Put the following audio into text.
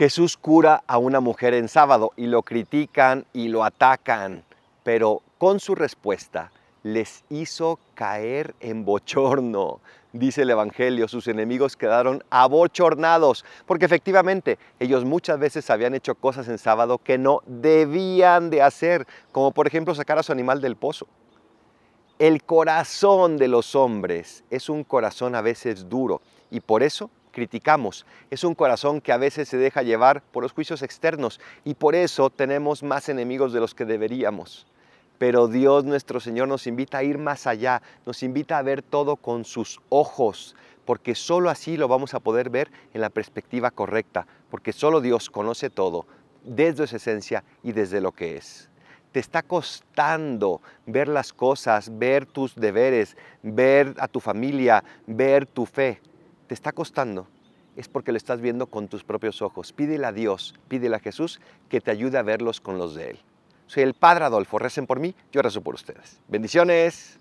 Jesús cura a una mujer en sábado y lo critican y lo atacan, pero con su respuesta les hizo caer en bochorno. Dice el Evangelio, sus enemigos quedaron abochornados, porque efectivamente ellos muchas veces habían hecho cosas en sábado que no debían de hacer, como por ejemplo sacar a su animal del pozo. El corazón de los hombres es un corazón a veces duro y por eso criticamos. Es un corazón que a veces se deja llevar por los juicios externos y por eso tenemos más enemigos de los que deberíamos. Pero Dios nuestro Señor nos invita a ir más allá, nos invita a ver todo con sus ojos, porque sólo así lo vamos a poder ver en la perspectiva correcta, porque solo Dios conoce todo desde su esencia y desde lo que es te está costando ver las cosas, ver tus deberes, ver a tu familia, ver tu fe te está costando, es porque lo estás viendo con tus propios ojos. Pídele a Dios, pídele a Jesús que te ayude a verlos con los de Él. Soy el Padre Adolfo, recen por mí, yo rezo por ustedes. Bendiciones.